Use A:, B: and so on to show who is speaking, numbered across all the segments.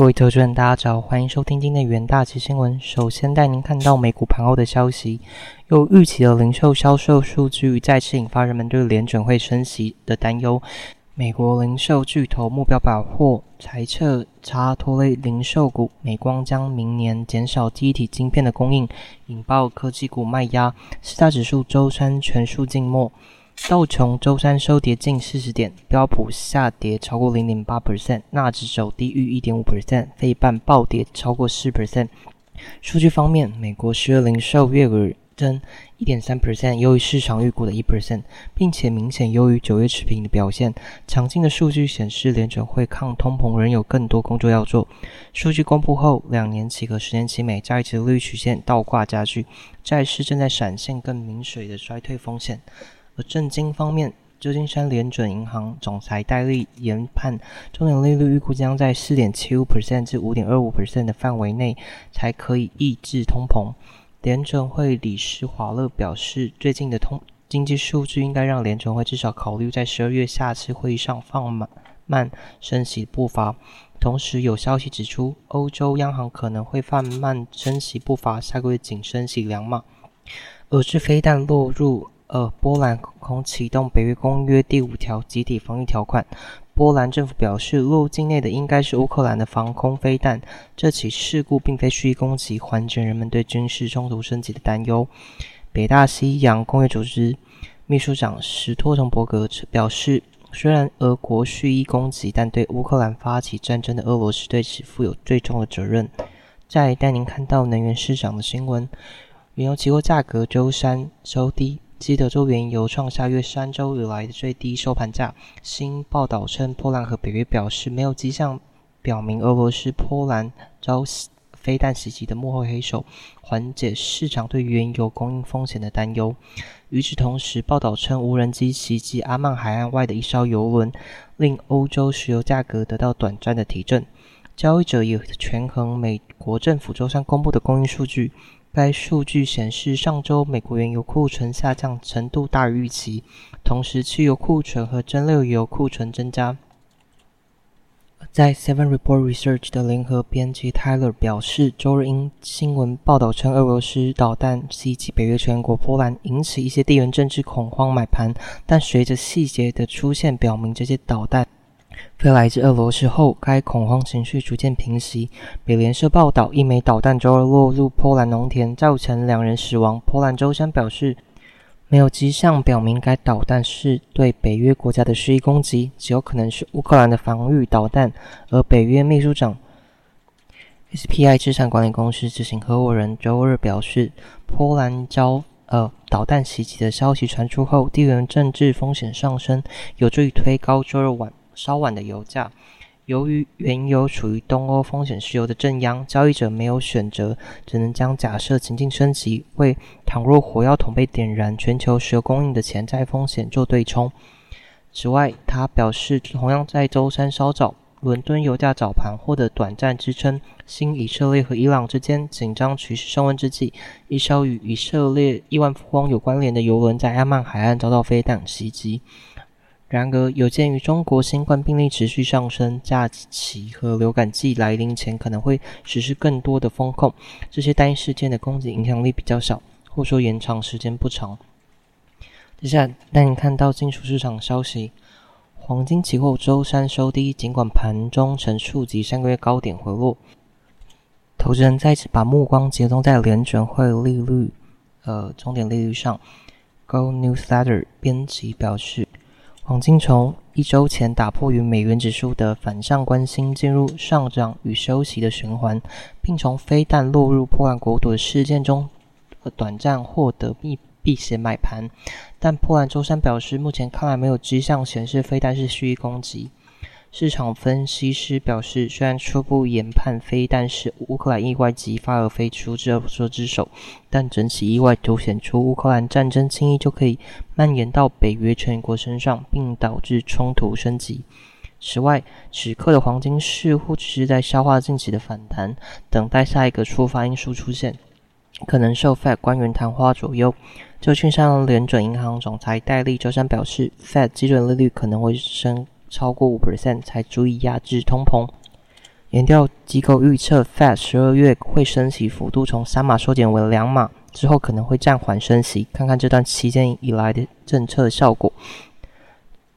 A: 各位投资人，大家早，欢迎收听今天的元大旗新闻。首先带您看到美股盘后的消息，又预期的零售销售数据再次引发人们对联准会升息的担忧。美国零售巨头目标百货裁撤差拖累零售股，美光将明年减少机体晶片的供应，引爆科技股卖压。四大指数周三全数静默。道琼周三收跌近四十点，标普下跌超过零点八 percent，纳指走低逾一点五 percent，费半暴跌超过四 percent。数据方面，美国十月零售月额增一点三 percent，优于市场预估的一 percent，并且明显优于九月持平的表现。强劲的数据显示，联准会抗通膨仍有更多工作要做。数据公布后，两年期和十年期美债利率曲线倒挂加剧，债市正在闪现更明水的衰退风险。而正经方面，旧金山联准银行总裁戴利研判，中年利率预估将在四点七五 percent 至五点二五 percent 的范围内，才可以抑制通膨。联准会理事华勒表示，最近的通经济数据应该让联准会至少考虑在十二月下次会议上放慢慢升息步伐。同时，有消息指出，欧洲央行可能会放慢升息步伐，下个月仅升息两码。而是非但落入。二、波兰空启动北约公约第五条集体防御条款。波兰政府表示，入境内的应该是乌克兰的防空飞弹。这起事故并非蓄意攻击，缓解人们对军事冲突升级的担忧。北大西洋工业组织秘书长史托滕伯格表示，虽然俄国蓄意攻击，但对乌克兰发起战争的俄罗斯对此负有最重的责任。再带您看到能源市场的新闻：原油期货价格周三收低。基德州原油创下约三周以来的最低收盘价。新报道称，波兰和北约表示没有迹象表明俄罗斯波兰遭飞弹袭击的幕后黑手，缓解市场对原油供应风险的担忧。与此同时，报道称无人机袭击阿曼海岸外的一艘油轮，令欧洲石油价格得到短暂的提振。交易者也权衡美国政府周三公布的供应数据。该数据显示，上周美国原油库存下降程度大于预期，同时汽油库存和蒸馏油库存增加。在 Seven Report Research 的联合编辑 Tyler 表示，周日因新闻报道称俄罗斯导弹袭击北约成员国波兰，引起一些地缘政治恐慌买盘，但随着细节的出现，表明这些导弹。飞来自俄罗斯后，该恐慌情绪逐渐平息。美联社报道，一枚导弹周二落入波兰农田，造成两人死亡。波兰周三表示，没有迹象表明该导弹是对北约国家的蓄意攻击，极有可能是乌克兰的防御导弹。而北约秘书长、SPI 资产管理公司执行合伙人周二表示，波兰遭呃导弹袭击的消息传出后，地缘政治风险上升，有助于推高周二晚。稍晚的油价，由于原油处于东欧风险石油的正央，交易者没有选择，只能将假设情境升级，为倘若火药桶被点燃，全球石油供应的潜在风险做对冲。此外，他表示，同样在周三稍早，伦敦油价早盘获得短暂支撑。新以色列和伊朗之间紧张局势升温之际，一艘与以色列亿万富翁有关联的油轮在阿曼海岸遭到飞弹袭击。然而，有鉴于中国新冠病例持续上升，假期和流感季来临前可能会实施更多的风控，这些单一事件的攻击影响力比较小，或说延长时间不长。接下来带你看到金属市场消息：黄金期货周三收低，尽管盘中呈触及三个月高点回落，投资人再次把目光集中在联准会利率，呃，终点利率上。Go Newsletter 编辑表示。黄金从一周前打破与美元指数的反向关心，进入上涨与休息的循环，并从非但落入破案国土的事件中短暂获得避避险买盘。但破案周三表示，目前看来没有迹象显示飞弹是蓄意攻击。市场分析师表示，虽然初步研判非，但是乌克兰意外击发而非出自俄罗斯之手，但整起意外凸显出乌克兰战争轻易就可以蔓延到北约成员国身上，并导致冲突升级。此外，此刻的黄金似乎只是在消化近期的反弹，等待下一个触发因素出现，可能受 Fed 官员谈话左右。旧金山联准银行总裁戴利周三表示，Fed 基准利率可能会升。超过五 percent 才足以压制通膨。研调机构预测，Fed 十二月会升息幅度从三码缩减为两码，之后可能会暂缓升息，看看这段期间以来的政策效果，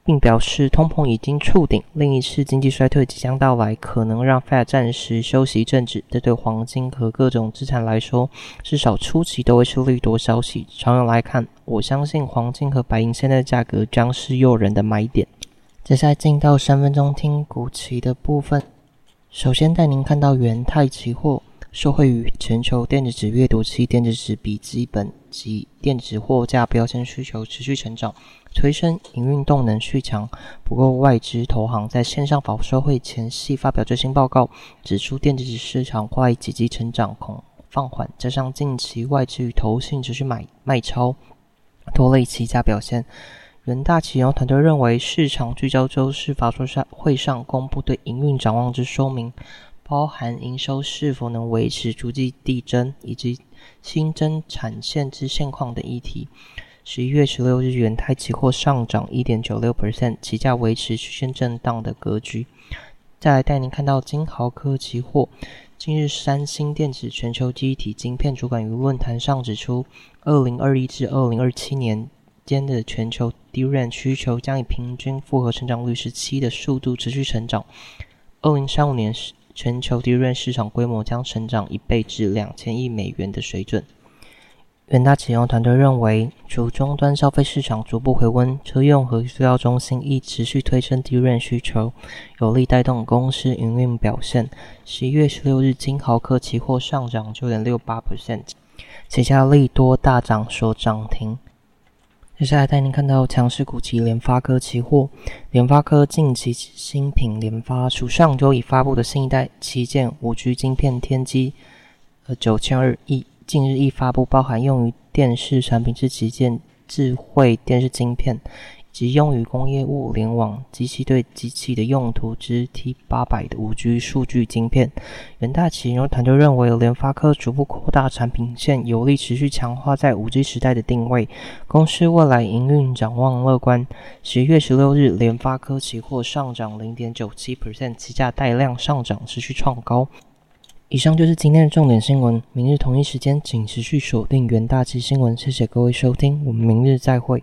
A: 并表示通膨已经触顶，另一次经济衰退即将到来，可能让 Fed 暂时休息一阵子。这对黄金和各种资产来说，至少初期都会是利多消息。长远来看，我相信黄金和白银现在的价格将是诱人的买点。接下来进到三分钟听股期的部分。首先带您看到元泰期货，受惠于全球电子纸阅读器电子纸笔记本及电子货架标签需求持续成长，推升营运动能续强。不过，外资投行在线上法收会前夕发表最新报告，指出电子纸市场快积极成长恐放缓，加上近期外资与投信持续买卖超，拖累期价表现。人大企业团队认为，市场聚焦周四法说会上公布对营运展望之说明，包含营收是否能维持逐季递增，以及新增产线之现况等议题。十一月十六日，元泰期货上涨一点九六 percent，期价维持区间震荡的格局。再来带您看到金豪科期货，近日三星电子全球记忆体晶片主管于论坛上指出，二零二一至二零二七年。间的全球 DRAM 需求将以平均复合成长率十七的速度持续成长。二零三五年，全球 DRAM 市场规模将成长一倍至两千亿美元的水准。远大企业团队认为，除终端消费市场逐步回温，车用和塑料中心亦持续推升 DRAM 需求，有力带动公司营运表现。十一月十六日，金豪科期货上涨九点六八 percent，旗下利多大涨所涨停。接下来带您看到强势股及联发科期货。联发科近期新品联发，除上周已发布的新一代旗舰五 G 晶片天玑，呃九千二亿，近日一发布包含用于电视产品之旗舰智慧电视晶片。及用于工业物联网机器对机器的用途之 T 八百的五 G 数据晶片，元大企业团队认为，联发科逐步扩大产品线，有力持续强化在五 G 时代的定位。公司未来营运展望乐观。十一月十六日，联发科期货上涨零点九七 percent，期价带量上涨，持续创高。以上就是今天的重点新闻。明日同一时间，请持续锁定元大旗新闻。谢谢各位收听，我们明日再会。